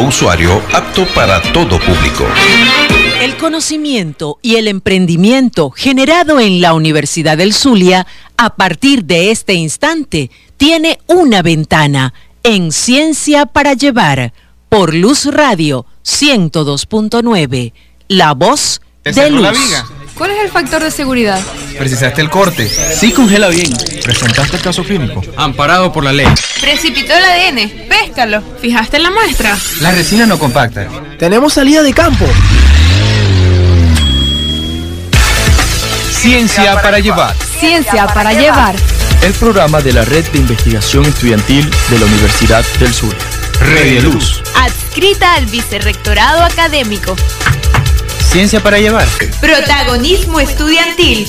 usuario apto para todo público. El conocimiento y el emprendimiento generado en la Universidad del Zulia a partir de este instante tiene una ventana en Ciencia para Llevar por Luz Radio 102.9, la voz de Luz. ¿Cuál es el factor de seguridad? Precisaste el corte. Sí congela bien. Presentaste el caso clínico. Amparado por la ley. Precipitó el ADN. Péscalo. ¿Fijaste en la muestra? La resina no compacta. Tenemos salida de campo. Ciencia para llevar. Ciencia para llevar. El programa de la Red de Investigación Estudiantil de la Universidad del Sur. Red de Luz. Adscrita al Vicerrectorado Académico. Protagonismo estudiantil.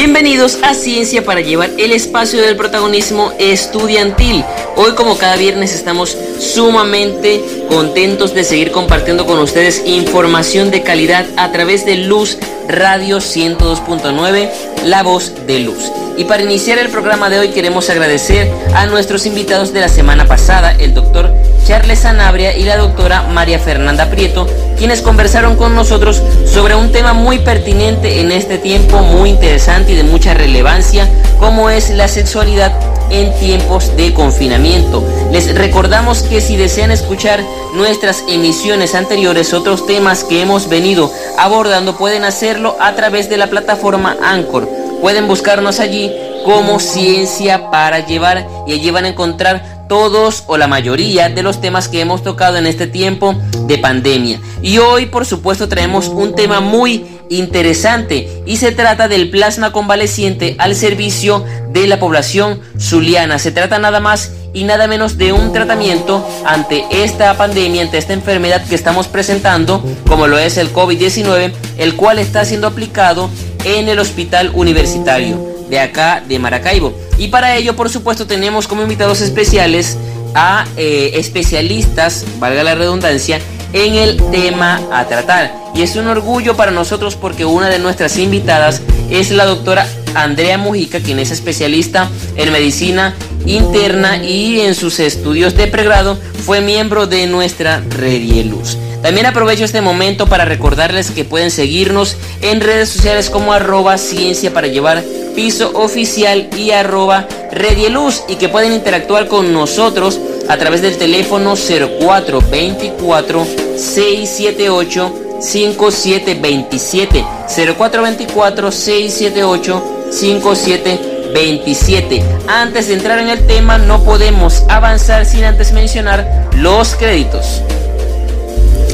Bienvenidos a Ciencia para llevar el espacio del protagonismo estudiantil. Hoy como cada viernes estamos sumamente contentos de seguir compartiendo con ustedes información de calidad a través de Luz Radio 102.9, La Voz de Luz. Y para iniciar el programa de hoy queremos agradecer a nuestros invitados de la semana pasada, el doctor Charles Sanabria y la doctora María Fernanda Prieto, quienes conversaron con nosotros sobre un tema muy pertinente en este tiempo, muy interesante y de mucha relevancia, como es la sexualidad en tiempos de confinamiento. Les recordamos que si desean escuchar nuestras emisiones anteriores, otros temas que hemos venido abordando, pueden hacerlo a través de la plataforma Anchor. Pueden buscarnos allí como Ciencia para Llevar y allí van a encontrar todos o la mayoría de los temas que hemos tocado en este tiempo de pandemia. Y hoy, por supuesto, traemos un tema muy interesante y se trata del plasma convaleciente al servicio de la población zuliana. Se trata nada más y nada menos de un tratamiento ante esta pandemia, ante esta enfermedad que estamos presentando, como lo es el COVID-19, el cual está siendo aplicado en el hospital universitario de acá de Maracaibo. Y para ello, por supuesto, tenemos como invitados especiales a eh, especialistas, valga la redundancia, en el tema a tratar. Y es un orgullo para nosotros porque una de nuestras invitadas es la doctora Andrea Mujica, quien es especialista en medicina interna y en sus estudios de pregrado fue miembro de nuestra Redieluz. También aprovecho este momento para recordarles que pueden seguirnos en redes sociales como arroba ciencia para llevar piso oficial y arroba Redieluz y que pueden interactuar con nosotros a través del teléfono 0424 678 5727 0424 678 5727 Antes de entrar en el tema no podemos avanzar sin antes mencionar los créditos.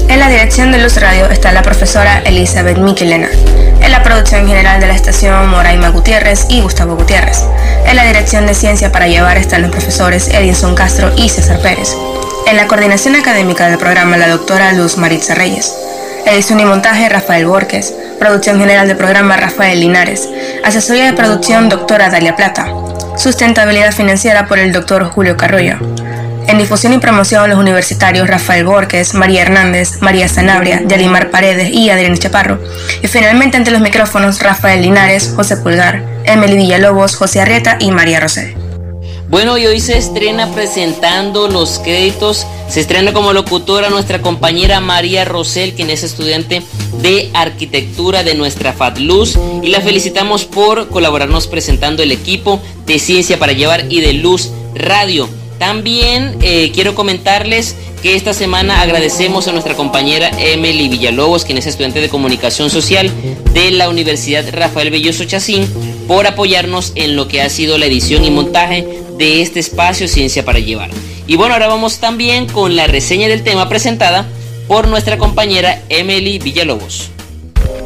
En la dirección de Luz Radio está la profesora Elizabeth Miquelena. En la producción general de la estación Moraima Gutiérrez y Gustavo Gutiérrez. En la dirección de Ciencia para Llevar están los profesores Edinson Castro y César Pérez. En la coordinación académica del programa la doctora Luz Maritza Reyes. Edición y montaje Rafael Borges. Producción general del programa Rafael Linares. Asesoría de producción doctora Dalia Plata. Sustentabilidad financiera por el doctor Julio Carrillo. En difusión y promoción, los universitarios Rafael Borges, María Hernández, María Sanabria, Yalimar Paredes y Adrián Chaparro. Y finalmente, ante los micrófonos, Rafael Linares, José Pulgar, Emily Villalobos, José Arrieta y María Rosé. Bueno, y hoy se estrena presentando los créditos. Se estrena como locutora nuestra compañera María Rosel, quien es estudiante de arquitectura de nuestra FADLUZ. Y la felicitamos por colaborarnos presentando el equipo de Ciencia para Llevar y de Luz Radio. También eh, quiero comentarles que esta semana agradecemos a nuestra compañera Emily Villalobos, quien es estudiante de comunicación social de la Universidad Rafael Belloso Chacín, por apoyarnos en lo que ha sido la edición y montaje de este espacio Ciencia para Llevar. Y bueno, ahora vamos también con la reseña del tema presentada por nuestra compañera Emily Villalobos.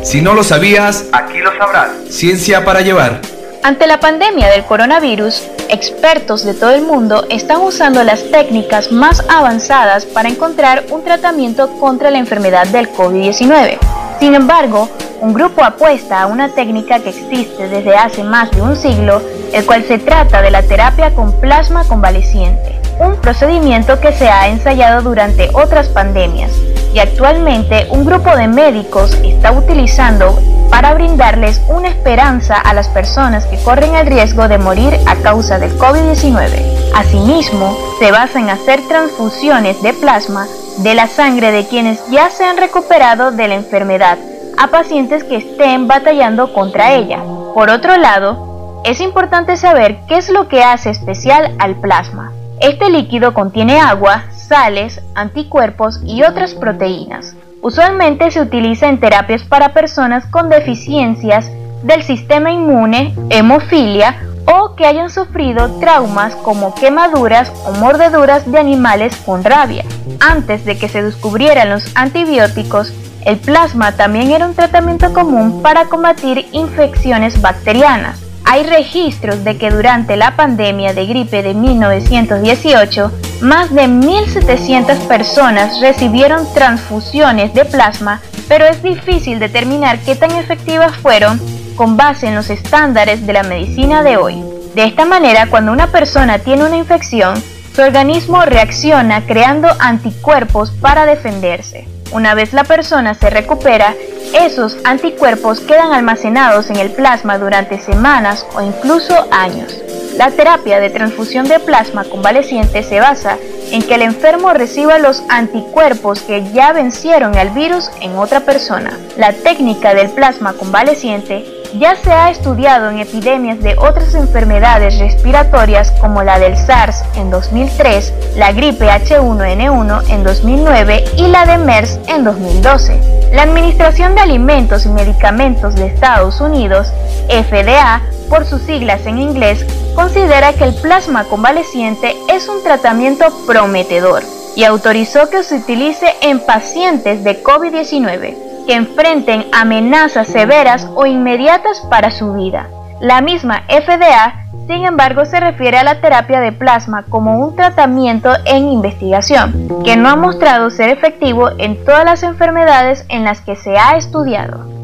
Si no lo sabías, aquí lo sabrás. Ciencia para Llevar. Ante la pandemia del coronavirus, expertos de todo el mundo están usando las técnicas más avanzadas para encontrar un tratamiento contra la enfermedad del COVID-19. Sin embargo, un grupo apuesta a una técnica que existe desde hace más de un siglo, el cual se trata de la terapia con plasma convaleciente, un procedimiento que se ha ensayado durante otras pandemias y actualmente un grupo de médicos está utilizando para brindarles una esperanza a las personas que corren el riesgo de morir a causa del COVID-19. Asimismo, se basa en hacer transfusiones de plasma de la sangre de quienes ya se han recuperado de la enfermedad a pacientes que estén batallando contra ella. Por otro lado, es importante saber qué es lo que hace especial al plasma. Este líquido contiene agua, sales, anticuerpos y otras proteínas. Usualmente se utiliza en terapias para personas con deficiencias del sistema inmune, hemofilia o que hayan sufrido traumas como quemaduras o mordeduras de animales con rabia. Antes de que se descubrieran los antibióticos, el plasma también era un tratamiento común para combatir infecciones bacterianas. Hay registros de que durante la pandemia de gripe de 1918, más de 1.700 personas recibieron transfusiones de plasma, pero es difícil determinar qué tan efectivas fueron con base en los estándares de la medicina de hoy. De esta manera, cuando una persona tiene una infección, su organismo reacciona creando anticuerpos para defenderse. Una vez la persona se recupera, esos anticuerpos quedan almacenados en el plasma durante semanas o incluso años. La terapia de transfusión de plasma convaleciente se basa en que el enfermo reciba los anticuerpos que ya vencieron al virus en otra persona. La técnica del plasma convaleciente ya se ha estudiado en epidemias de otras enfermedades respiratorias como la del SARS en 2003, la gripe H1N1 en 2009 y la de MERS en 2012. La Administración de Alimentos y Medicamentos de Estados Unidos, FDA, por sus siglas en inglés, considera que el plasma convaleciente es un tratamiento prometedor y autorizó que se utilice en pacientes de COVID-19 que enfrenten amenazas severas o inmediatas para su vida. La misma FDA, sin embargo, se refiere a la terapia de plasma como un tratamiento en investigación, que no ha mostrado ser efectivo en todas las enfermedades en las que se ha estudiado.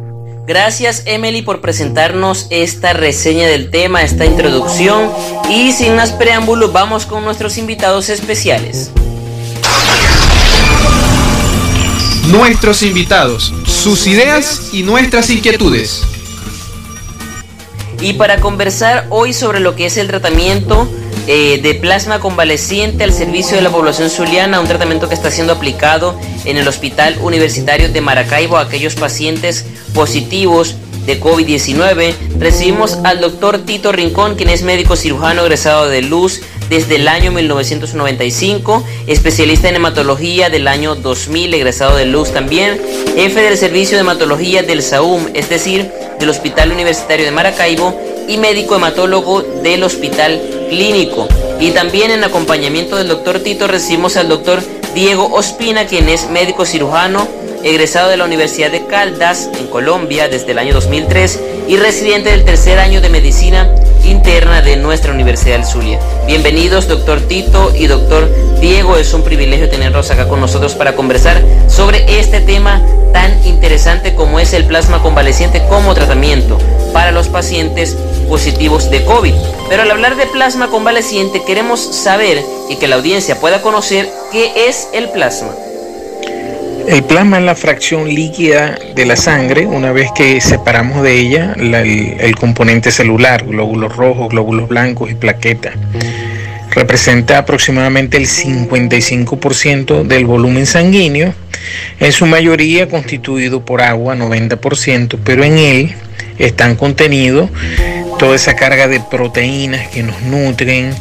Gracias Emily por presentarnos esta reseña del tema, esta introducción y sin más preámbulos vamos con nuestros invitados especiales. Nuestros invitados sus ideas y nuestras inquietudes. Y para conversar hoy sobre lo que es el tratamiento eh, de plasma convaleciente al servicio de la población zuliana, un tratamiento que está siendo aplicado en el Hospital Universitario de Maracaibo a aquellos pacientes positivos de COVID-19, recibimos al doctor Tito Rincón, quien es médico cirujano egresado de Luz desde el año 1995, especialista en hematología del año 2000, egresado de Luz también, jefe del servicio de hematología del SAUM, es decir, del Hospital Universitario de Maracaibo, y médico hematólogo del Hospital Clínico. Y también en acompañamiento del doctor Tito recibimos al doctor Diego Ospina, quien es médico cirujano, egresado de la Universidad de Caldas, en Colombia, desde el año 2003, y residente del tercer año de medicina interna de nuestra Universidad del Zulia. Bienvenidos, doctor Tito y doctor Diego. Es un privilegio tenerlos acá con nosotros para conversar sobre este tema tan interesante como es el plasma convaleciente como tratamiento para los pacientes positivos de COVID. Pero al hablar de plasma convaleciente queremos saber y que la audiencia pueda conocer qué es el plasma. El plasma es la fracción líquida de la sangre una vez que separamos de ella el, componente celular, glóbulos rojos, glóbulos blancos y plaquetas. Representa aproximadamente el 55% del volumen sanguíneo, en su mayoría constituido por agua, 90%, pero en él están contenidos toda esa carga de proteínas que nos nutren,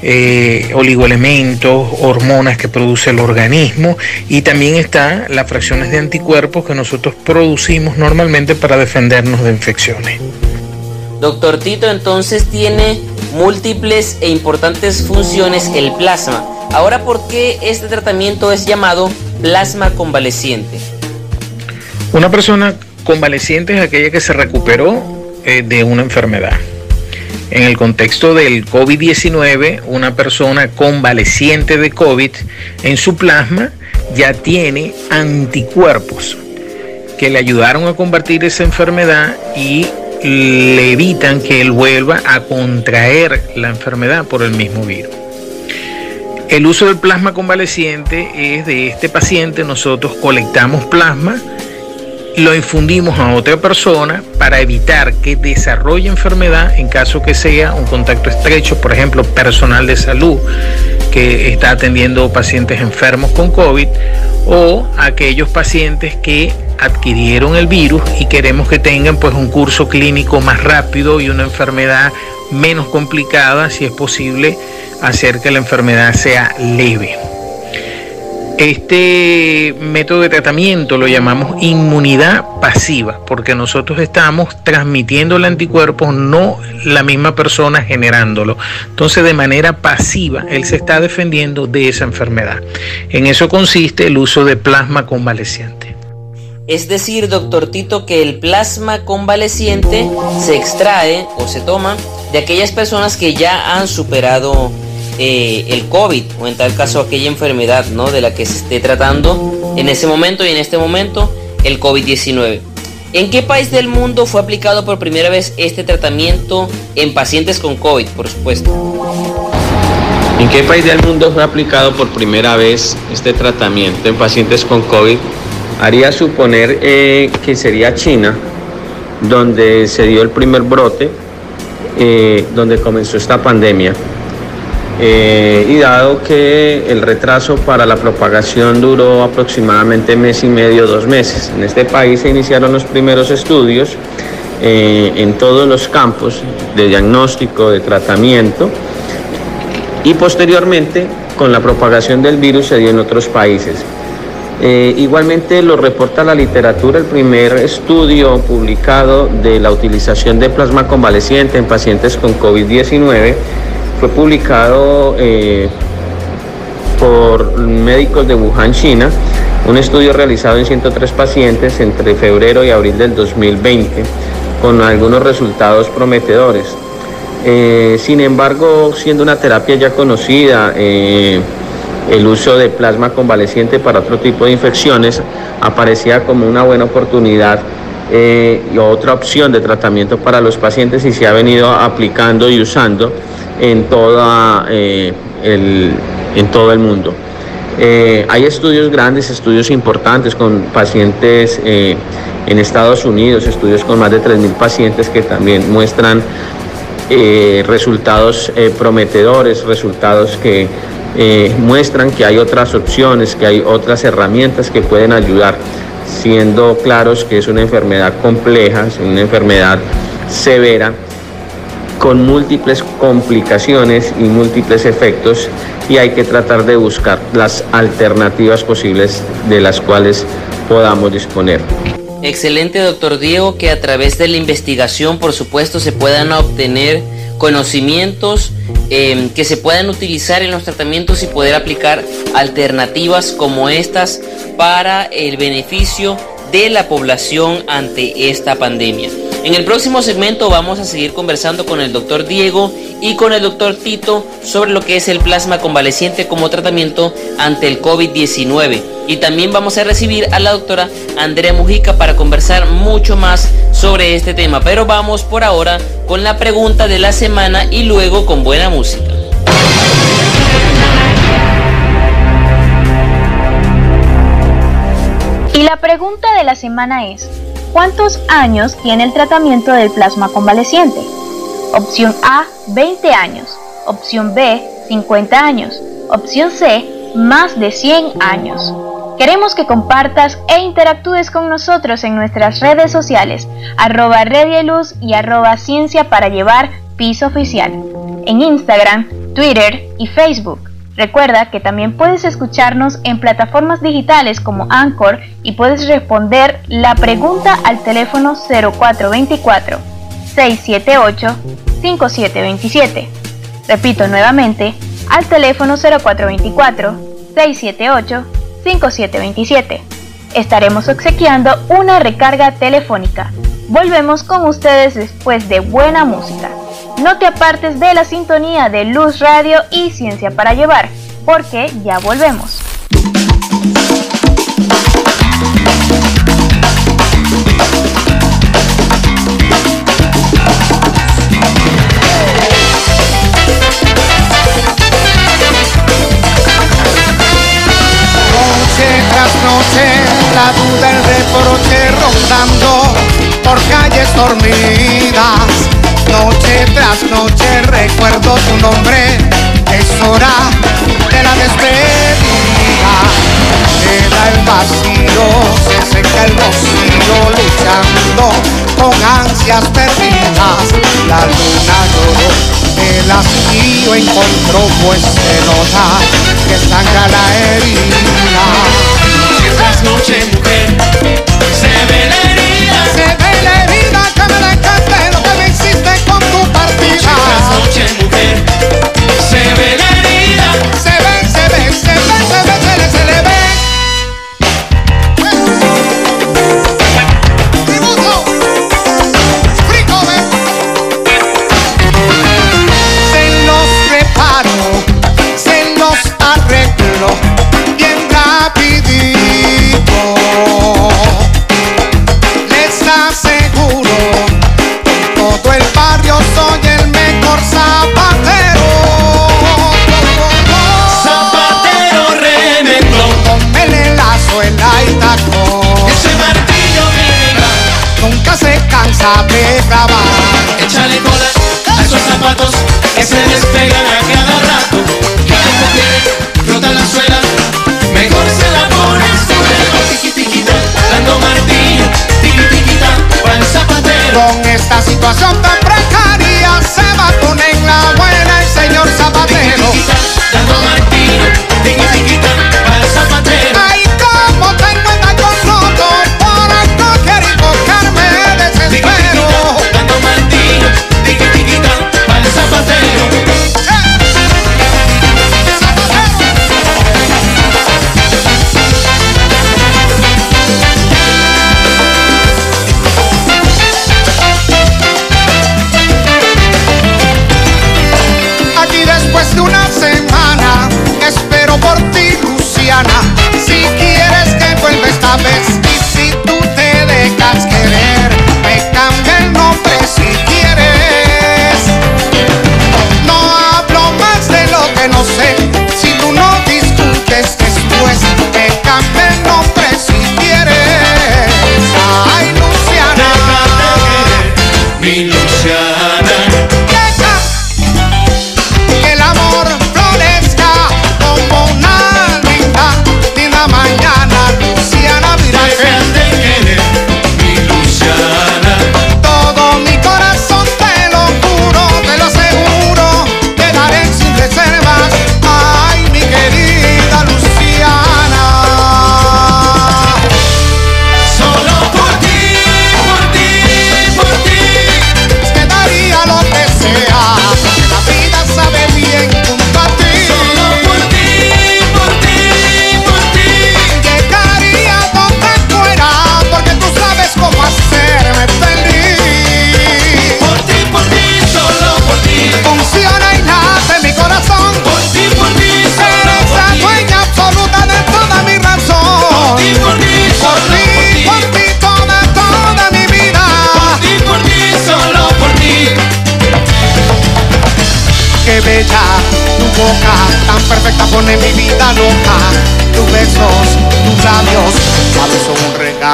eh, oligoelementos, hormonas que produce el organismo y también están las fracciones de anticuerpos que nosotros producimos normalmente para defendernos de infecciones. Doctor Tito, entonces tiene múltiples e importantes funciones el plasma. Ahora, ¿por qué este tratamiento es llamado plasma convaleciente? Una persona convaleciente es aquella que se recuperó de una enfermedad. En el contexto del COVID-19, una persona convaleciente de COVID en su plasma ya tiene anticuerpos que le ayudaron a combatir esa enfermedad y le evitan que él vuelva a contraer la enfermedad por el mismo virus. El uso del plasma convaleciente es de este paciente, nosotros colectamos plasma lo infundimos a otra persona para evitar que desarrolle enfermedad en caso que sea un contacto estrecho, por ejemplo, personal de salud que está atendiendo pacientes enfermos con COVID o aquellos pacientes que adquirieron el virus y queremos que tengan pues un curso clínico más rápido y una enfermedad menos complicada, si es posible, hacer que la enfermedad sea leve. Este método de tratamiento lo llamamos inmunidad pasiva, porque nosotros estamos transmitiendo el anticuerpo, no la misma persona generándolo. Entonces, de manera pasiva, él se está defendiendo de esa enfermedad. En eso consiste el uso de plasma convaleciente. Es decir, doctor Tito, que el plasma convaleciente se extrae o se toma de aquellas personas que ya han superado eh, el COVID o en tal caso aquella enfermedad ¿no? de la que se esté tratando en ese momento y en este momento el COVID-19. ¿En qué país del mundo fue aplicado por primera vez este tratamiento en pacientes con COVID, por supuesto? ¿En qué país del mundo fue aplicado por primera vez este tratamiento en pacientes con COVID? Haría suponer eh, que sería China, donde se dio el primer brote, eh, donde comenzó esta pandemia. Eh, y dado que el retraso para la propagación duró aproximadamente mes y medio, dos meses, en este país se iniciaron los primeros estudios eh, en todos los campos de diagnóstico, de tratamiento y posteriormente con la propagación del virus se dio en otros países. Eh, igualmente lo reporta la literatura el primer estudio publicado de la utilización de plasma convaleciente en pacientes con COVID-19 fue publicado eh, por médicos de Wuhan, China, un estudio realizado en 103 pacientes entre febrero y abril del 2020, con algunos resultados prometedores. Eh, sin embargo, siendo una terapia ya conocida, eh, el uso de plasma convaleciente para otro tipo de infecciones aparecía como una buena oportunidad y otra opción de tratamiento para los pacientes y se ha venido aplicando y usando en, toda, eh, el, en todo el mundo. Eh, hay estudios grandes, estudios importantes con pacientes eh, en Estados Unidos, estudios con más de 3.000 pacientes que también muestran resultados prometedores, resultados que muestran que hay otras opciones, que hay otras herramientas que pueden ayudar, siendo claros que es una enfermedad compleja, es una enfermedad severa con múltiples complicaciones y múltiples efectos y hay que tratar de buscar las alternativas posibles de las cuales podamos disponer. Excelente, doctor Diego, que a través de la investigación, por supuesto, se puedan obtener conocimientos em, que se puedan utilizar en los tratamientos y poder aplicar alternativas como estas para el beneficio de la población ante esta pandemia. En el próximo segmento vamos a seguir conversando con el doctor Diego y con el doctor Tito sobre lo que es el plasma convaleciente como tratamiento ante el COVID-19. Y también vamos a recibir a la doctora Andrea Mujica para conversar mucho más sobre este tema. Pero vamos por ahora con la pregunta de la semana y luego con buena música. Y la pregunta de la semana es, ¿Cuántos años tiene el tratamiento del plasma convaleciente? Opción A, 20 años. Opción B, 50 años. Opción C, más de 100 años. Queremos que compartas e interactúes con nosotros en nuestras redes sociales, arroba Luz y arroba Ciencia para Llevar Piso Oficial, en Instagram, Twitter y Facebook. Recuerda que también puedes escucharnos en plataformas digitales como Anchor y puedes responder la pregunta al teléfono 0424 678 5727. Repito nuevamente, al teléfono 0424 678 5727. Estaremos obsequiando una recarga telefónica. Volvemos con ustedes después de buena música. No te apartes de la sintonía de Luz Radio y Ciencia para Llevar, porque ya volvemos. noche la duda, el reproche rondando por calles dormidas las noches recuerdo tu nombre, es hora de la despedida. Queda el vacío, se seca el vacío luchando con ansias perdidas. La luna lloró, el hastío encontró, pues se nota que sangra la herida. Si es las noches, mujer, se ve la herida.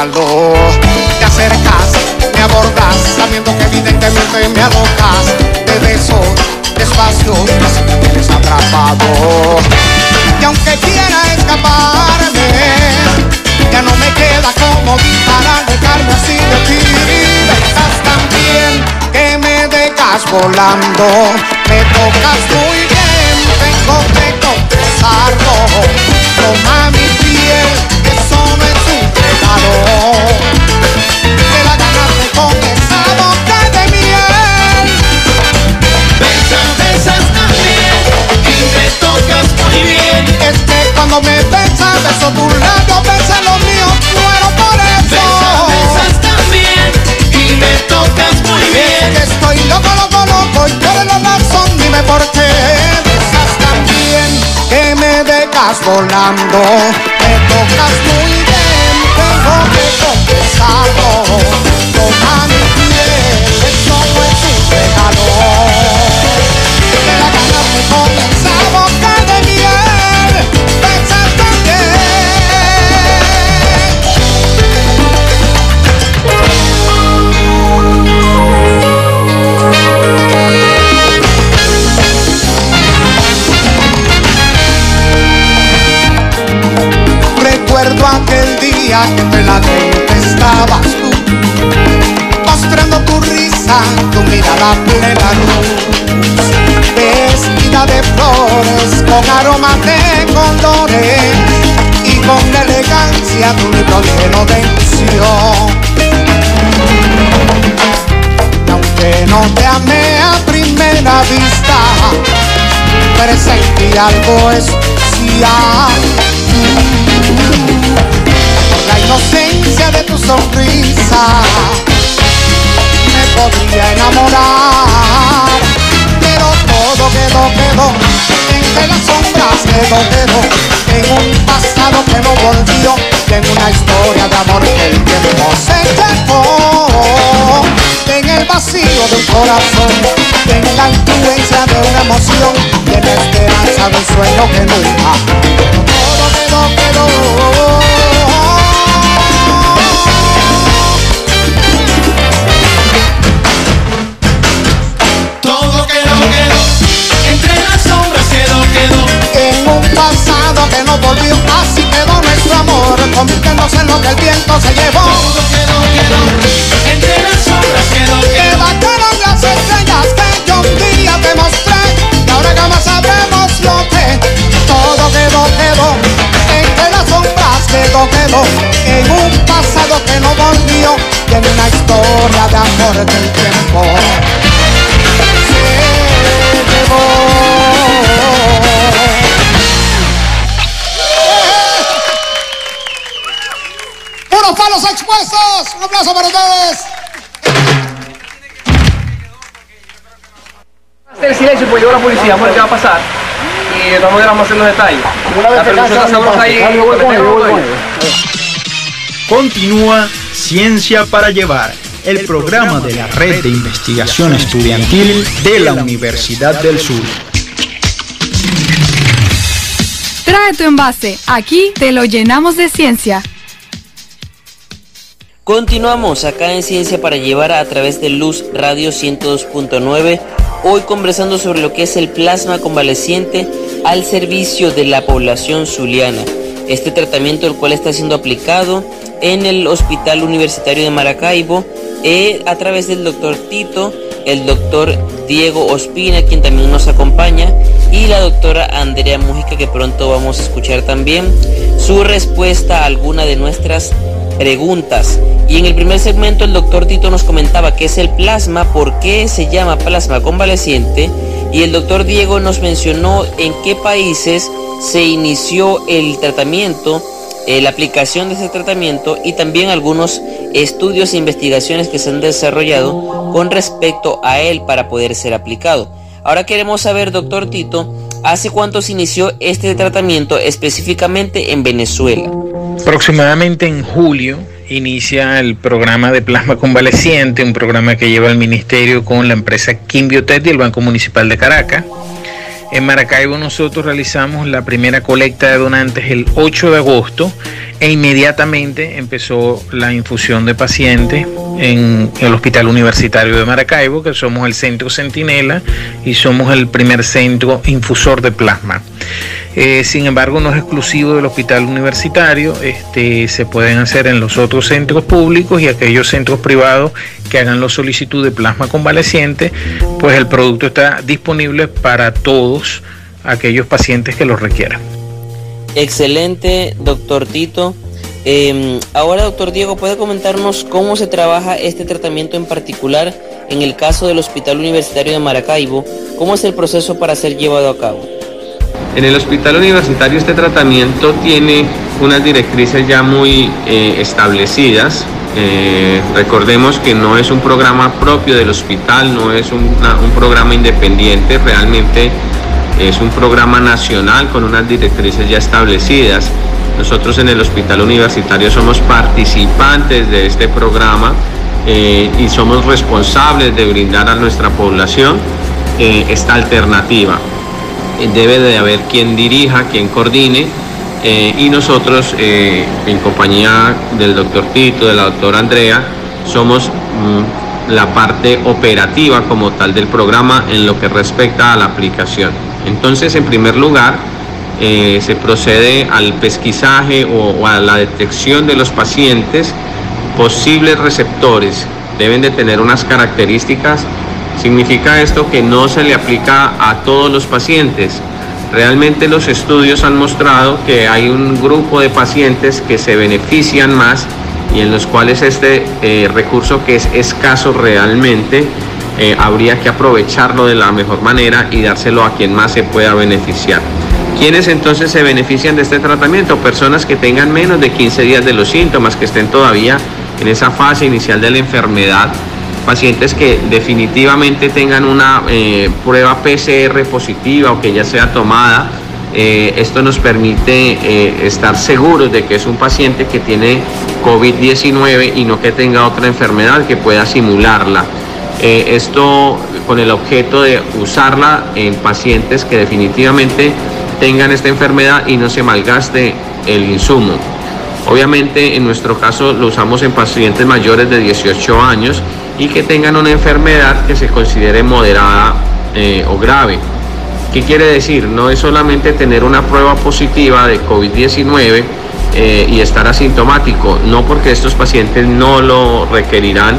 Te acercas, me abordas, sabiendo que evidentemente me adocas. Te beso despacio, así me tienes atrapado. Y aunque quiera escaparme, ya no me queda como para dejarme así de ti. Estás tan bien que me dejas volando, me tocas muy bien, tengo que confesarlo. Y bien, es que cuando me besas, beso tu labio, besa los míos, muero por eso. Besas también y me tocas muy bien. Que estoy loco, loco, loco, y por la razón, dime por qué. Besas también que me dejas volando, me tocas muy bien, tengo que confesarlo. Algo especial. Por la inocencia de tu sonrisa, me podría enamorar. Pero todo quedó, quedó, entre las sombras quedó, quedó, en un pasado que no volvió, y en una historia de amor que el tiempo se llevó. En el vacío de un corazón, en la influencia de una emoción, y en la esperanza de un sueño que nunca. Todo quedó, quedó. Todo quedó, quedó, entre las sombras quedó, quedó. En un pasado que no volvió, así quedó nuestro amor, convirtiéndose en lo que el viento se llevó. Todo quedó, quedó, policía, vamos a ver qué va a pasar. Y de todas maneras vamos a hacer los detalles. La percusión está sabrosa ahí. Continúa Ciencia para Llevar, el programa de la Red de Investigación Estudiantil de la Universidad del Sur. Trae tu envase, aquí te lo llenamos de ciencia. Continuamos acá en Ciencia para Llevar a través de Luz Radio 102.9, hoy conversando sobre lo que es el plasma convaleciente al servicio de la población zuliana. Este tratamiento el cual está siendo aplicado en el Hospital Universitario de Maracaibo eh, a través del doctor Tito, el doctor Diego Ospina, quien también nos acompaña, y la doctora Andrea Mujica, que pronto vamos a escuchar también su respuesta a alguna de nuestras preguntas. Y en el primer segmento el doctor Tito nos comentaba qué es el plasma, por qué se llama plasma convaleciente y el doctor Diego nos mencionó en qué países se inició el tratamiento, eh, la aplicación de ese tratamiento y también algunos estudios e investigaciones que se han desarrollado con respecto a él para poder ser aplicado. Ahora queremos saber, doctor Tito, ¿hace cuánto se inició este tratamiento específicamente en Venezuela? Aproximadamente en julio inicia el programa de plasma convaleciente, un programa que lleva el ministerio con la empresa Quimbiotech y el Banco Municipal de Caracas. En Maracaibo nosotros realizamos la primera colecta de donantes el 8 de agosto e inmediatamente empezó la infusión de pacientes en el Hospital Universitario de Maracaibo, que somos el centro Centinela y somos el primer centro infusor de plasma. Eh, sin embargo, no es exclusivo del hospital universitario, este, se pueden hacer en los otros centros públicos y aquellos centros privados que hagan la solicitud de plasma convaleciente, pues el producto está disponible para todos aquellos pacientes que lo requieran. Excelente, doctor Tito. Eh, ahora, doctor Diego, ¿puede comentarnos cómo se trabaja este tratamiento en particular en el caso del Hospital Universitario de Maracaibo? ¿Cómo es el proceso para ser llevado a cabo? En el hospital universitario este tratamiento tiene unas directrices ya muy eh, establecidas. Eh, recordemos que no es un programa propio del hospital, no es un programa independiente, realmente es un programa nacional con unas directrices ya establecidas. Nosotros en el hospital universitario somos participantes de este programa eh, y somos responsables de brindar a nuestra población esta alternativa debe de haber quien dirija, quien coordine eh, y nosotros eh, en compañía del doctor Tito, de la doctora Andrea, somos mm, la parte operativa como tal del programa en lo que respecta a la aplicación. Entonces, en primer lugar, eh, se procede al pesquisaje o, a la detección de los pacientes, posibles receptores deben de tener unas características. Significa esto que no se le aplica a todos los pacientes. Realmente los estudios han mostrado que hay un grupo de pacientes que se benefician más y en los cuales este eh, recurso que es escaso realmente eh, habría que aprovecharlo de la mejor manera y dárselo a quien más se pueda beneficiar. ¿Quiénes entonces se benefician de este tratamiento? Personas que tengan menos de 15 días de los síntomas, que estén todavía en esa fase inicial de la enfermedad, pacientes que definitivamente tengan una eh, prueba PCR positiva o que ya sea tomada. Eh, esto nos permite eh, estar seguros de que es un paciente que tiene COVID-19 y no que tenga otra enfermedad que pueda simularla. esto con el objeto de usarla en pacientes que definitivamente tengan esta enfermedad y no se malgaste el insumo. Obviamente en nuestro caso lo usamos en pacientes mayores de 18 años y que tengan una enfermedad que se considere moderada eh, o grave. ¿Qué quiere decir? No es solamente tener una prueba positiva de COVID-19 eh, y estar asintomático, no porque estos pacientes no lo requerirán,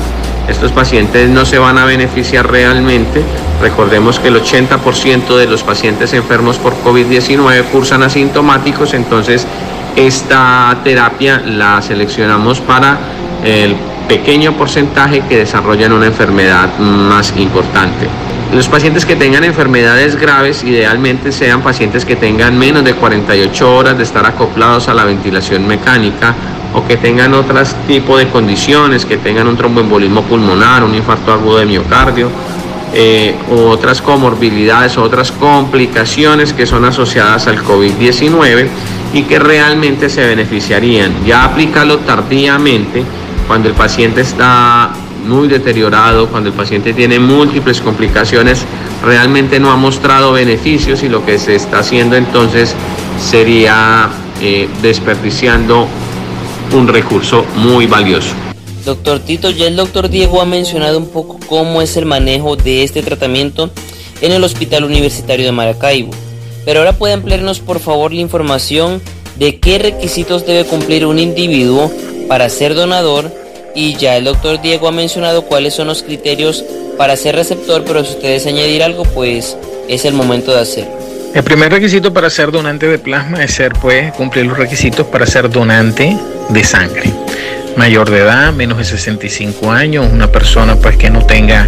estos pacientes no se van a beneficiar realmente. Recordemos que el 80% de los pacientes enfermos por COVID-19 cursan asintomáticos, entonces esta terapia la seleccionamos para el pequeño porcentaje que desarrollan una enfermedad más importante. Los pacientes que tengan enfermedades graves idealmente sean pacientes que tengan menos de 48 horas de estar acoplados a la ventilación mecánica o que tengan otros tipos de condiciones, que tengan un tromboembolismo pulmonar, un infarto agudo de miocardio, eh, u otras comorbilidades, otras complicaciones que son asociadas al COVID-19 y que realmente se beneficiarían. Ya aplicarlo tardíamente cuando el paciente está muy deteriorado, cuando el paciente tiene múltiples complicaciones, realmente no ha mostrado beneficios y lo que se está haciendo entonces sería eh, desperdiciando un recurso muy valioso. Doctor Tito, ya el doctor Diego ha mencionado un poco cómo es el manejo de este tratamiento en el Hospital Universitario de Maracaibo. Pero ahora puede ampliarnos por favor la información de qué requisitos debe cumplir un individuo para ser donador y ya el doctor Diego ha mencionado cuáles son los criterios para ser receptor, pero si ustedes añadir algo, pues es el momento de hacerlo. El primer requisito para ser donante de plasma es ser, pues, cumplir los requisitos para ser donante de sangre. Mayor de edad, menos de 65 años, una persona pues que no tenga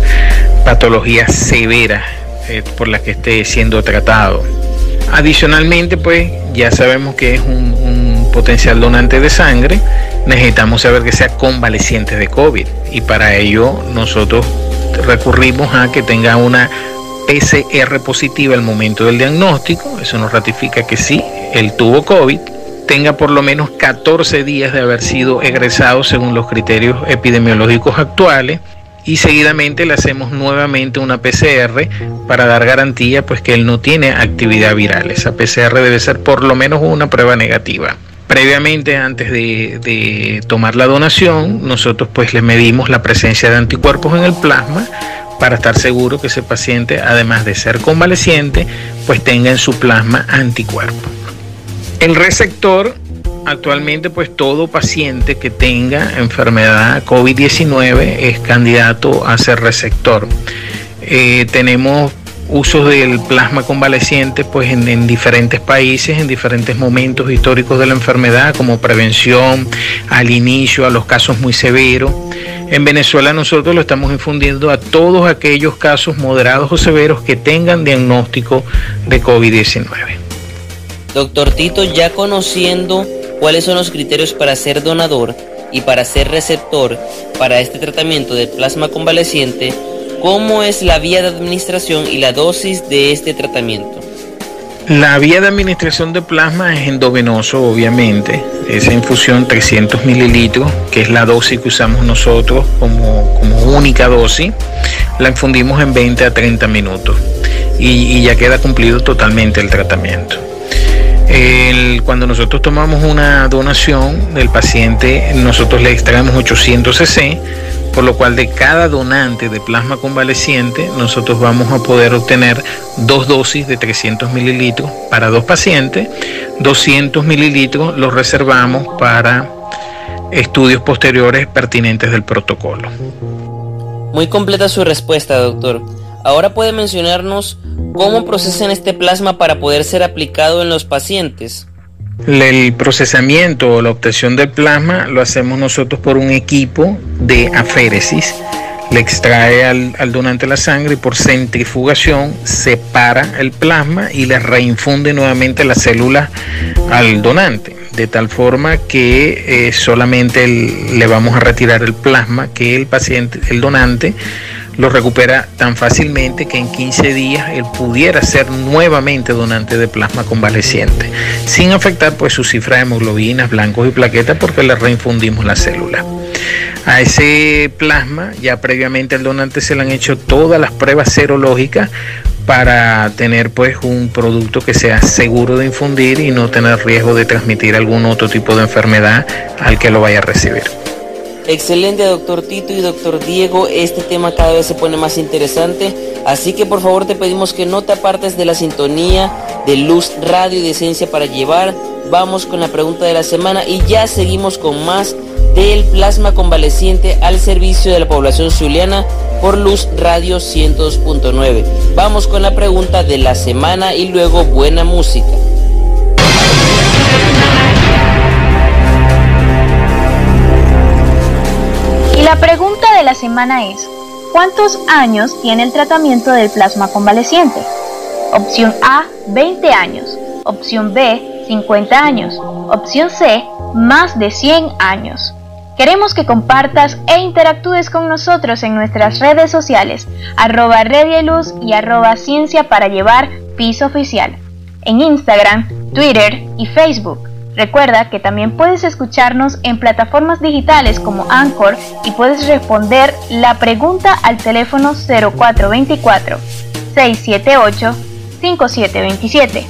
patologías severas eh, por las que esté siendo tratado. Adicionalmente, pues ya sabemos que es un, un potencial donante de sangre, necesitamos saber que sea convaleciente de COVID y para ello nosotros recurrimos a que tenga una PCR positiva al momento del diagnóstico, eso nos ratifica que sí, él tuvo COVID, tenga por lo menos 14 días de haber sido egresado según los criterios epidemiológicos actuales y seguidamente le hacemos nuevamente una PCR para dar garantía pues que él no tiene actividad viral. Esa PCR debe ser por lo menos una prueba negativa. Previamente, antes de, de tomar la donación, nosotros pues le medimos la presencia de anticuerpos en el plasma para estar seguro que ese paciente, además de ser convaleciente, pues tenga en su plasma anticuerpos. El receptor, actualmente pues todo paciente que tenga enfermedad COVID-19 es candidato a ser receptor. Eh, tenemos usos del plasma convaleciente pues en, en, diferentes países, en diferentes momentos históricos de la enfermedad, como prevención, al inicio, a los casos muy severos. En Venezuela nosotros lo estamos infundiendo a todos aquellos casos moderados o severos que tengan diagnóstico de COVID-19. Doctor Tito, ya conociendo cuáles son los criterios para ser donador y para ser receptor para este tratamiento de plasma convaleciente, ¿cómo es la vía de administración y la dosis de este tratamiento? La vía de administración de plasma es endovenoso, obviamente. Esa infusión 300 mililitros, que es la dosis que usamos nosotros como, como única dosis, la infundimos en 20 a 30 minutos y, y ya queda cumplido totalmente el tratamiento. Cuando nosotros tomamos una donación del paciente, nosotros le extraemos 800 cc, por lo cual de cada donante de plasma convaleciente, nosotros vamos a poder obtener dos dosis de 300 mililitros para dos pacientes. 200 mililitros los reservamos para estudios posteriores pertinentes del protocolo. Muy completa su respuesta, doctor. Ahora puede mencionarnos cómo procesan este plasma para poder ser aplicado en los pacientes. El procesamiento o la obtención del plasma lo hacemos nosotros por un equipo de aféresis. Le extrae al, donante la sangre y por centrifugación separa el plasma y le reinfunde nuevamente la célula al donante. De tal forma que eh, solamente le vamos a retirar el plasma que el paciente, el donante, lo recupera tan fácilmente que en 15 días él pudiera ser nuevamente donante de plasma convaleciente, sin afectar pues su cifra de hemoglobinas, blancos y plaquetas porque le reinfundimos la célula. A ese plasma ya previamente al donante se le han hecho todas las pruebas serológicas para tener pues un producto que sea seguro de infundir y no tener riesgo de transmitir algún otro tipo de enfermedad al que lo vaya a recibir. Excelente, doctor Tito y doctor Diego. Este tema cada vez se pone más interesante. Así que por favor te pedimos que no te apartes de la sintonía de Luz Radio y de Ciencia para Llevar. Vamos con la pregunta de la semana y ya seguimos con más del plasma convaleciente al servicio de la población zuliana por Luz Radio 102.9. Vamos con la pregunta de la semana y luego buena música. La pregunta de la semana es, ¿cuántos años tiene el tratamiento del plasma convaleciente? Opción A, 20 años. Opción B, 50 años. Opción C, más de 100 años. Queremos que compartas e interactúes con nosotros en nuestras redes sociales, arroba Luz y arroba Ciencia para Llevar Piso Oficial, en Instagram, Twitter y Facebook. Recuerda que también puedes escucharnos en plataformas digitales como Anchor y puedes responder la pregunta al teléfono 0424 678 5727.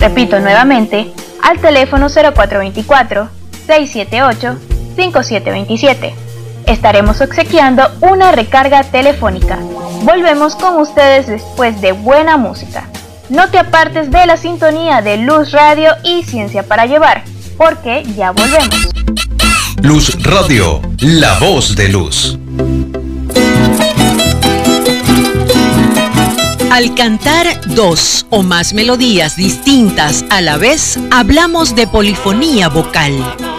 Repito nuevamente, al teléfono 0424 678 5727. Estaremos obsequiando una recarga telefónica. Volvemos con ustedes después de buena música. No te apartes de la sintonía de Luz Radio y Ciencia para Llevar, porque ya volvemos. Luz Radio, la voz de luz. Al cantar dos o más melodías distintas a la vez, hablamos de polifonía vocal.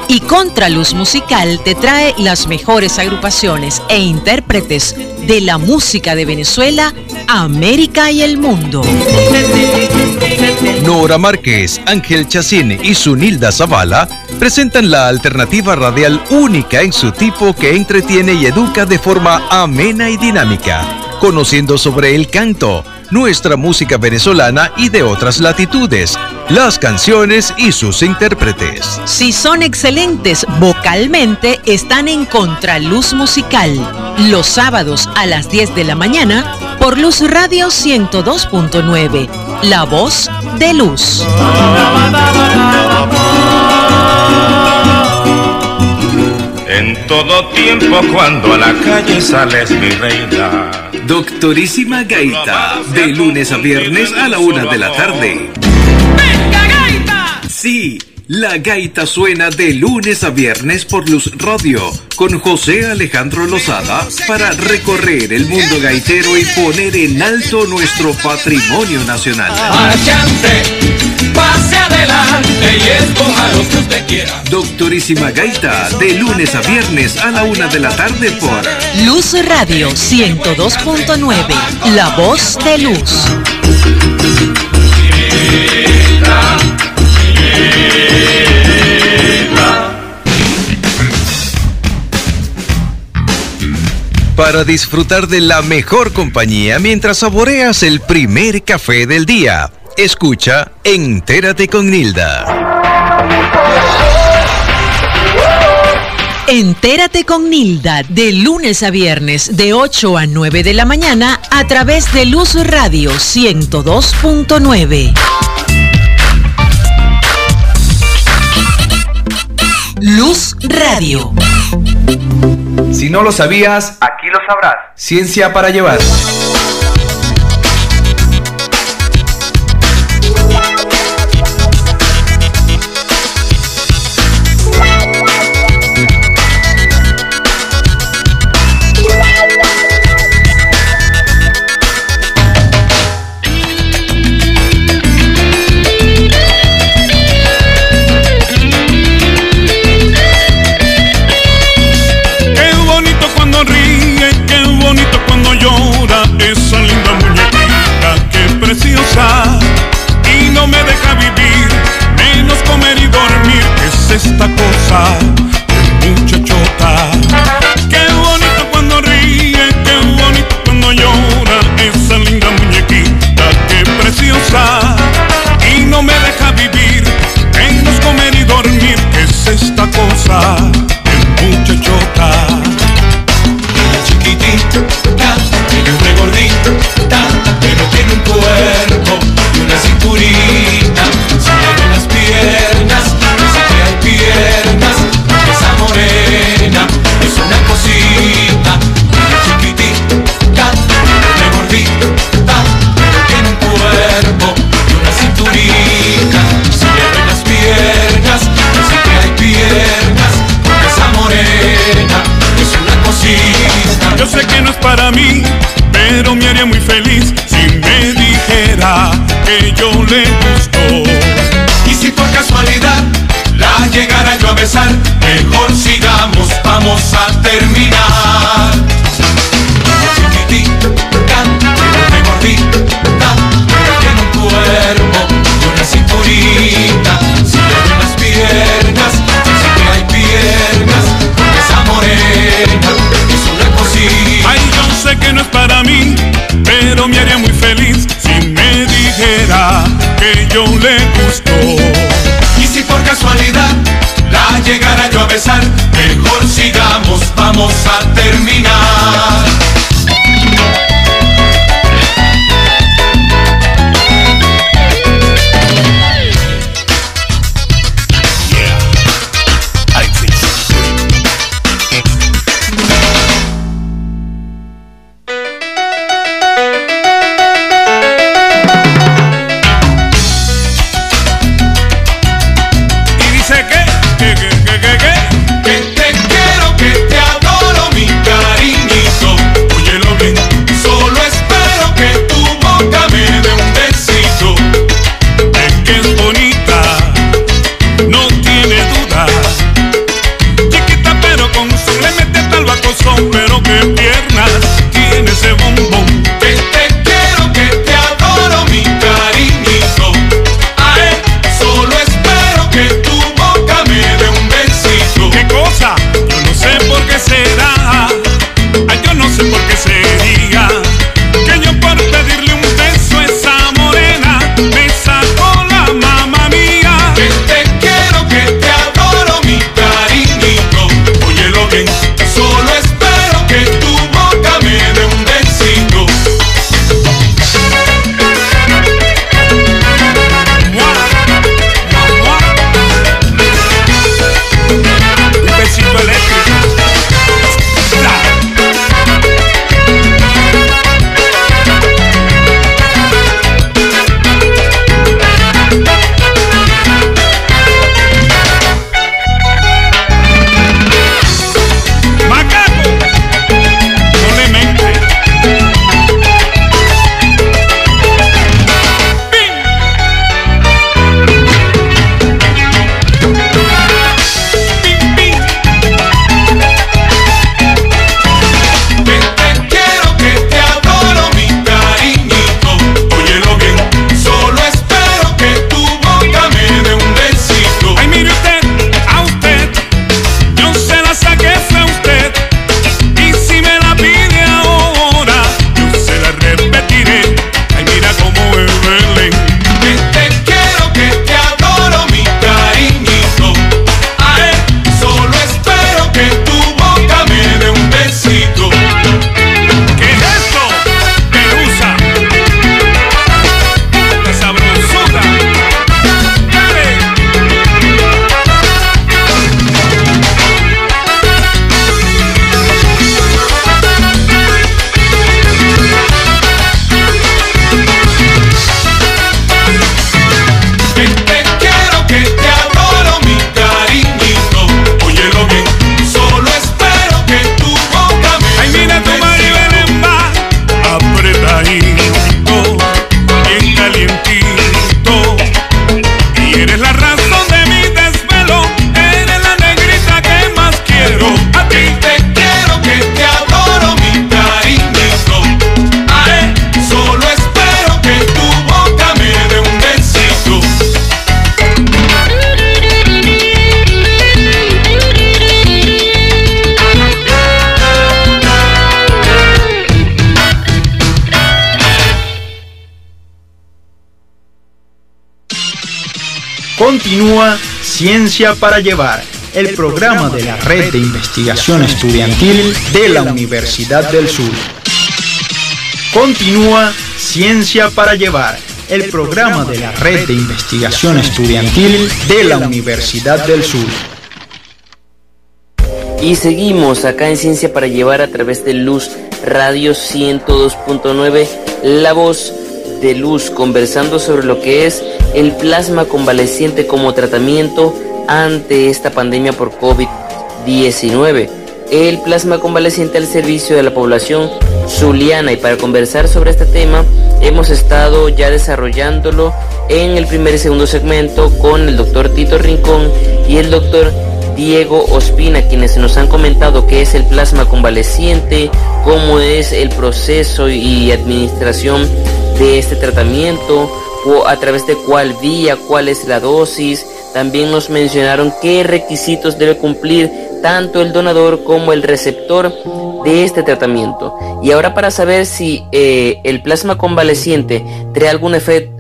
Y Contraluz Musical te trae las mejores agrupaciones e intérpretes de la música de Venezuela, América y el mundo. Nora Márquez, Ángel Chacín y Sunilda Zavala presentan la alternativa radial única en su tipo que entretiene y educa de forma amena y dinámica, conociendo sobre el canto, nuestra música venezolana y de otras latitudes, las canciones y sus intérpretes. Si son excelentes vocalmente, están en Contraluz Musical, los sábados a las 10 de la mañana por Luz Radio 102.9, la voz de luz. En todo tiempo cuando a la calle sales mi reina. Doctorísima Gaita, de lunes a viernes a la una de la tarde. ¡Venga, gaita! Sí, la gaita suena de lunes a viernes por Luz Radio con José Alejandro Lozada para recorrer el mundo gaitero y poner en alto nuestro patrimonio nacional. Marchante, pase adelante y escoja lo que usted quiera. Doctorísima Gaita, de lunes a viernes a la una de la tarde por Luz Radio 102.9, la voz de luz. para disfrutar de la mejor compañía mientras saboreas el primer café del día. Escucha Entérate con Nilda. Entérate con Nilda de lunes a viernes de 8 a 9 de la mañana a través de Luz Radio 102.9. Luz Radio. Si no lo sabías, aquí lo sabrás. Ciencia para llevar. Continúa Ciencia para Llevar, el programa de la Red de Investigación Estudiantil de la Universidad del Sur. Continúa Ciencia para Llevar, el programa de la Red de Investigación Estudiantil de la Universidad del Sur. Y seguimos acá en Ciencia para Llevar a través de Luz Radio 102.9, la voz de Luz, conversando sobre lo que es el plasma convaleciente como tratamiento ante esta pandemia por COVID-19. El plasma convaleciente al servicio de la población zuliana y para conversar sobre este tema hemos estado ya desarrollándolo en el primer y segundo segmento con el doctor Tito Rincón y el doctor Diego Ospina, quienes nos han comentado qué es el plasma convaleciente, cómo es el proceso y administración de este tratamiento, o a través de cuál vía, cuál es la dosis. También nos mencionaron qué requisitos debe cumplir tanto el donador como el receptor de este tratamiento. Y ahora para saber si eh, el plasma convaleciente trae algún efecto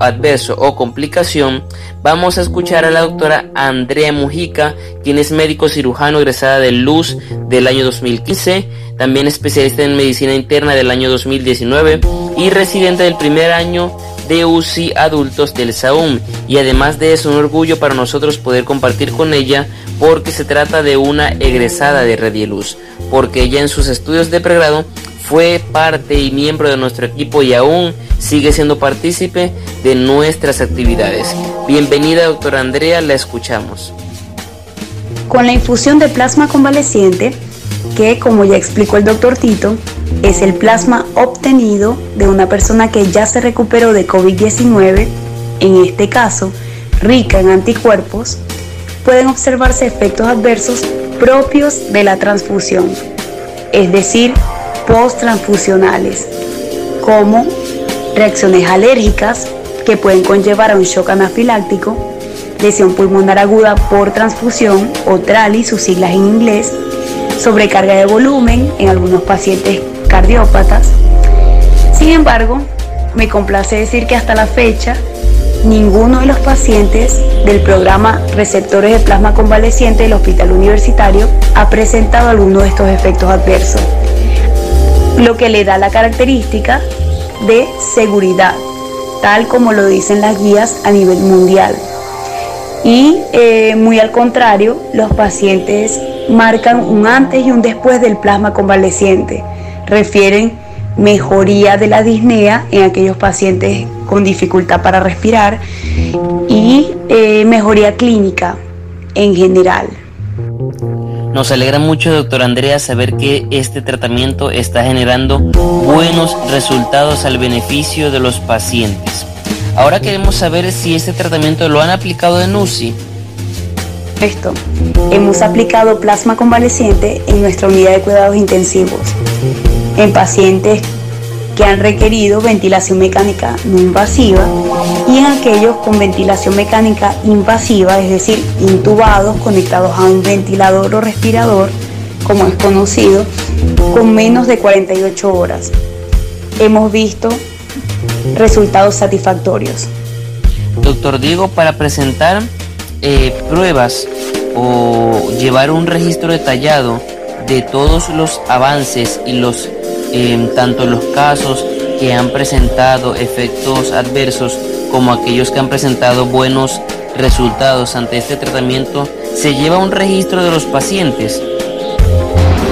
adverso o complicación, vamos a escuchar a la doctora Andrea Mujica, quien es médico cirujano egresada de Luz del año 2015, también especialista en medicina interna del año 2019 y residente del primer año de UCI adultos del SAUM y además de eso un orgullo para nosotros poder compartir con ella porque se trata de una egresada de Redieluz, porque ella en sus estudios de pregrado fue parte y miembro de nuestro equipo y aún sigue siendo partícipe de nuestras actividades. Bienvenida doctora Andrea, la escuchamos. Con la infusión de plasma convaleciente, que como ya explicó el doctor Tito, es el plasma obtenido de una persona que ya se recuperó de COVID-19, en este caso rica en anticuerpos, pueden observarse efectos adversos propios de la transfusión, es decir, post-transfusionales, como reacciones alérgicas que pueden conllevar a un shock anafiláctico, lesión pulmonar aguda por transfusión o TRALI, sus siglas en inglés, sobrecarga de volumen en algunos pacientes cardiópatas. Sin embargo, me complace decir que hasta la fecha ninguno de los pacientes del programa Receptores de Plasma Convaleciente del Hospital Universitario ha presentado alguno de estos efectos adversos, lo que le da la característica de seguridad, tal como lo dicen las guías a nivel mundial. Y eh, muy al contrario, los pacientes marcan un antes y un después del plasma convaleciente. Refieren mejoría de la disnea en aquellos pacientes con dificultad para respirar y eh, mejoría clínica en general. Nos alegra mucho, doctor Andrea, saber que este tratamiento está generando buenos resultados al beneficio de los pacientes. Ahora queremos saber si este tratamiento lo han aplicado en UCI. Esto, hemos aplicado plasma convaleciente en nuestra unidad de cuidados intensivos en pacientes que han requerido ventilación mecánica no invasiva y en aquellos con ventilación mecánica invasiva, es decir, intubados, conectados a un ventilador o respirador, como es conocido, con menos de 48 horas. Hemos visto resultados satisfactorios. Doctor Diego, para presentar eh, pruebas o llevar un registro detallado de todos los avances y los tanto los casos que han presentado efectos adversos como aquellos que han presentado buenos resultados ante este tratamiento, se lleva un registro de los pacientes.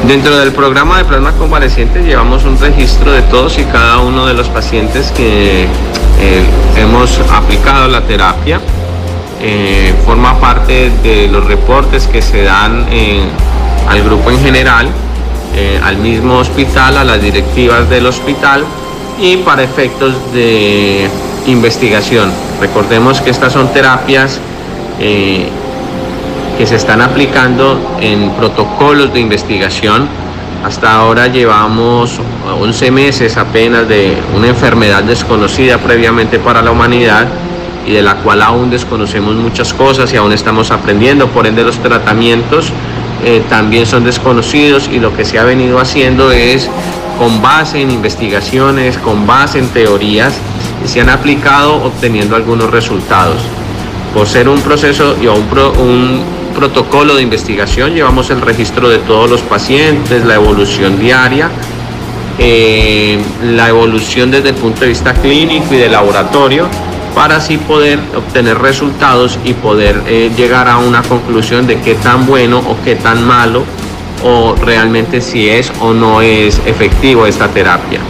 Dentro del programa de plasma convaleciente llevamos un registro de todos y cada uno de los pacientes que eh, hemos aplicado la terapia. Eh, forma parte de los reportes que se dan al grupo en general eh, al mismo hospital, a las directivas del hospital y para efectos de investigación. Recordemos que estas son terapias eh, que se están aplicando en protocolos de investigación. Hasta ahora llevamos 11 meses apenas de una enfermedad desconocida previamente para la humanidad y de la cual aún desconocemos muchas cosas y aún estamos aprendiendo. Por ende los tratamientos eh, también son desconocidos y lo que se ha venido haciendo es con base en investigaciones, con base en teorías, se han aplicado obteniendo algunos resultados. Por ser un proceso y un, un protocolo de investigación, llevamos el registro de todos los pacientes, la evolución diaria, eh, la evolución desde el punto de vista clínico y de laboratorio, para así poder obtener resultados y poder eh, llegar a una conclusión de qué tan bueno o qué tan malo o realmente si es o no es efectivo esta terapia.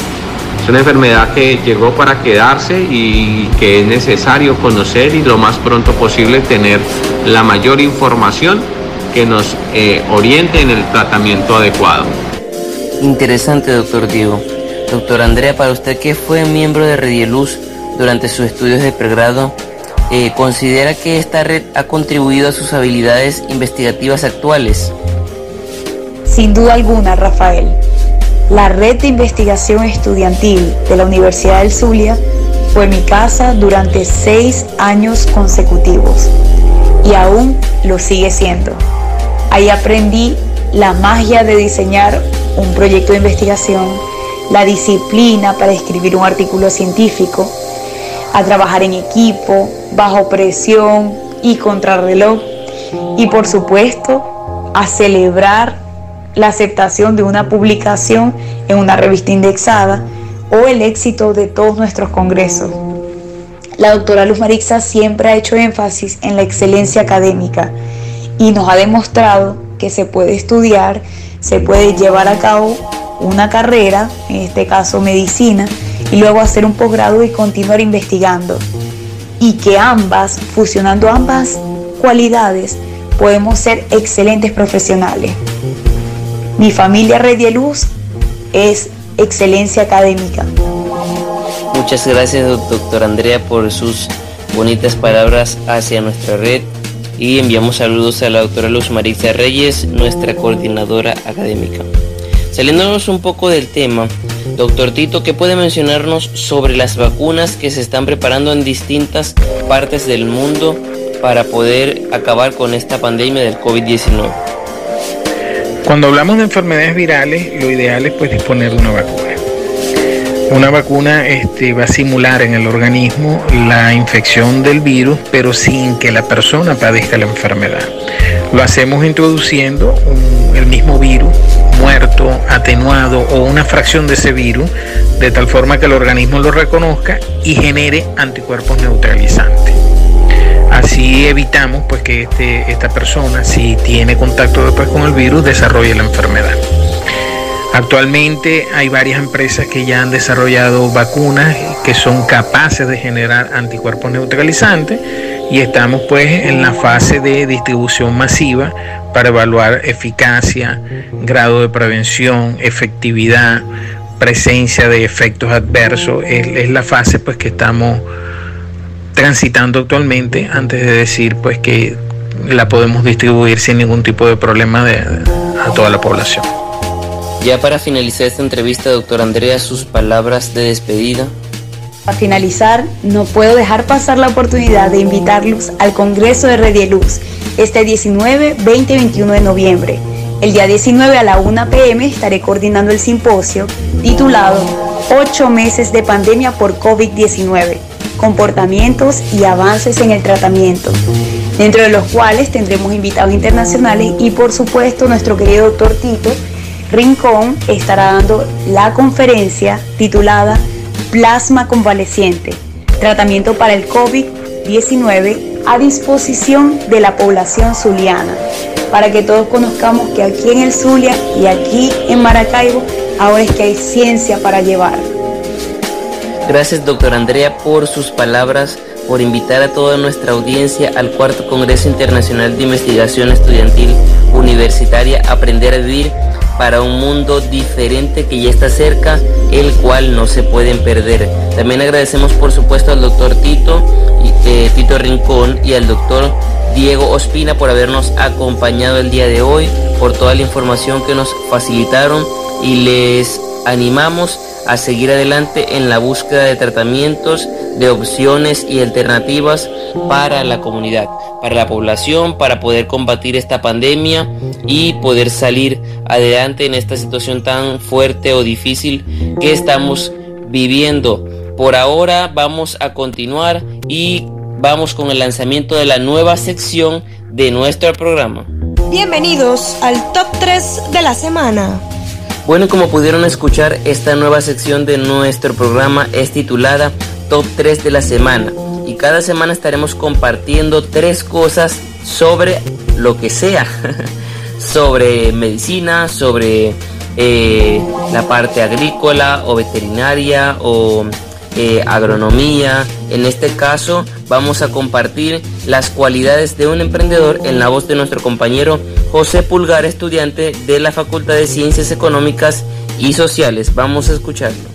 Es una enfermedad que llegó para quedarse y que es necesario conocer y lo más pronto posible tener la mayor información que nos eh, oriente en el tratamiento adecuado. Interesante, doctor Diego. Doctor Andrea, para usted que fue miembro de Redieluz durante sus estudios de pregrado, eh, ¿considera que esta red ha contribuido a sus habilidades investigativas actuales? Sin duda alguna, Rafael. La red de investigación estudiantil de la Universidad del Zulia fue mi casa durante seis años consecutivos y aún lo sigue siendo. Ahí aprendí la magia de diseñar un proyecto de investigación, la disciplina para escribir un artículo científico, a trabajar en equipo, bajo presión y contrarreloj y por supuesto a celebrar la aceptación de una publicación en una revista indexada o el éxito de todos nuestros congresos. La doctora Luz Marixa siempre ha hecho énfasis en la excelencia académica y nos ha demostrado que se puede estudiar, se puede llevar a cabo una carrera, en este caso medicina, y luego hacer un posgrado y continuar investigando. Y que ambas, fusionando ambas cualidades, podemos ser excelentes profesionales. Mi familia Red de Luz es excelencia académica. Muchas gracias, doctor Andrea, por sus bonitas palabras hacia nuestra red y enviamos saludos a la doctora Luz Marisa Reyes, nuestra coordinadora académica. Saliéndonos un poco del tema, doctor Tito, ¿qué puede mencionarnos sobre las vacunas que se están preparando en distintas partes del mundo para poder acabar con esta pandemia del COVID-19? Cuando hablamos de enfermedades virales, lo ideal es pues disponer de una vacuna. Una vacuna este, va a simular en el organismo la infección del virus, pero sin que la persona padezca la enfermedad. Lo hacemos introduciendo el mismo virus muerto, atenuado o una fracción de ese virus, de tal forma que el organismo lo reconozca y genere anticuerpos neutralizantes. Así evitamos pues que este, esta persona, si tiene contacto después con el virus, desarrolle la enfermedad. Actualmente hay varias empresas que ya han desarrollado vacunas que son capaces de generar anticuerpos neutralizantes y estamos pues en la fase de distribución masiva para evaluar eficacia, grado de prevención, efectividad, presencia de efectos adversos. Es, la fase pues que estamos transitando actualmente antes de decir pues que la podemos distribuir sin ningún tipo de problema a toda la población. Ya para finalizar esta entrevista, doctor Andrea, sus palabras de despedida. Para finalizar, no puedo dejar pasar la oportunidad de invitarlos al Congreso de Redieluz este 19, 20 y 21 de noviembre. El día 19 a la 1 pm estaré coordinando el simposio titulado 8 meses de pandemia por COVID-19 comportamientos y avances en el tratamiento, dentro de los cuales tendremos invitados internacionales y por supuesto nuestro querido doctor Tito Rincón estará dando la conferencia titulada Plasma Convaleciente, tratamiento para el COVID-19 a disposición de la población zuliana, para que todos conozcamos que aquí en el Zulia y aquí en Maracaibo ahora es que hay ciencia para llevar. Gracias, doctor Andrea, por sus palabras, por invitar a toda nuestra audiencia al cuarto Congreso Internacional de Investigación Estudiantil Universitaria Aprender a Vivir para un mundo diferente que ya está cerca, el cual no se pueden perder. También agradecemos por supuesto al doctor Tito, eh, Tito Rincón y al doctor Diego Ospina por habernos acompañado el día de hoy, por toda la información que nos facilitaron y les animamos a seguir adelante en la búsqueda de tratamientos, de opciones y alternativas para la comunidad, para la población, para poder combatir esta pandemia y poder salir adelante en esta situación tan fuerte o difícil que estamos viviendo. Por ahora vamos a continuar y vamos con el lanzamiento de la nueva sección de nuestro programa. Bienvenidos al top 3 de la semana. Bueno, como pudieron escuchar, esta nueva sección de nuestro programa es titulada Top 3 de la semana. Y cada semana estaremos compartiendo tres cosas sobre lo que sea. sobre medicina, sobre eh, la parte agrícola o veterinaria o eh, agronomía. En este caso vamos a compartir las cualidades de un emprendedor en la voz de nuestro compañero José Pulgar, estudiante de la Facultad de Ciencias Económicas y Sociales. Vamos a escucharlo.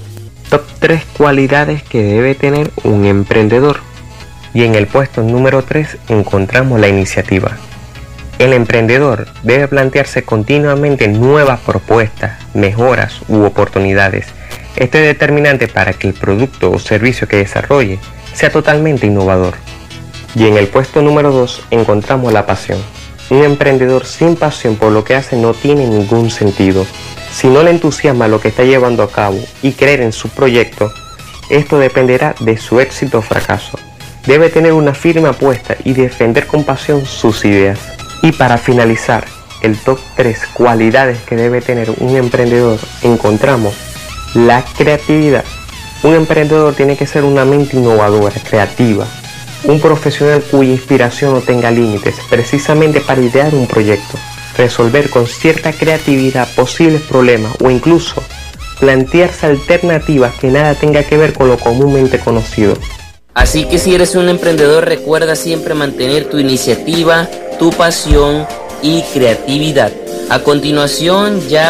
Top 3 cualidades que debe tener un emprendedor. Y en el puesto número 3 encontramos la iniciativa. El emprendedor debe plantearse continuamente nuevas propuestas, mejoras u oportunidades. Este es determinante para que el producto o servicio que desarrolle sea totalmente innovador. Y en el puesto número 2 encontramos la pasión. Un emprendedor sin pasión por lo que hace no tiene ningún sentido. Si no le entusiasma lo que está llevando a cabo y creer en su proyecto, esto dependerá de su éxito o fracaso. Debe tener una firme apuesta y defender con pasión sus ideas. Y para finalizar, el top 3 cualidades que debe tener un emprendedor, encontramos la creatividad. Un emprendedor tiene que ser una mente innovadora, creativa, un profesional cuya inspiración no tenga límites, precisamente para idear un proyecto, resolver con cierta creatividad posibles problemas o incluso plantearse alternativas que nada tenga que ver con lo comúnmente conocido. Así que si eres un emprendedor recuerda siempre mantener tu iniciativa, tu pasión y creatividad. A continuación ya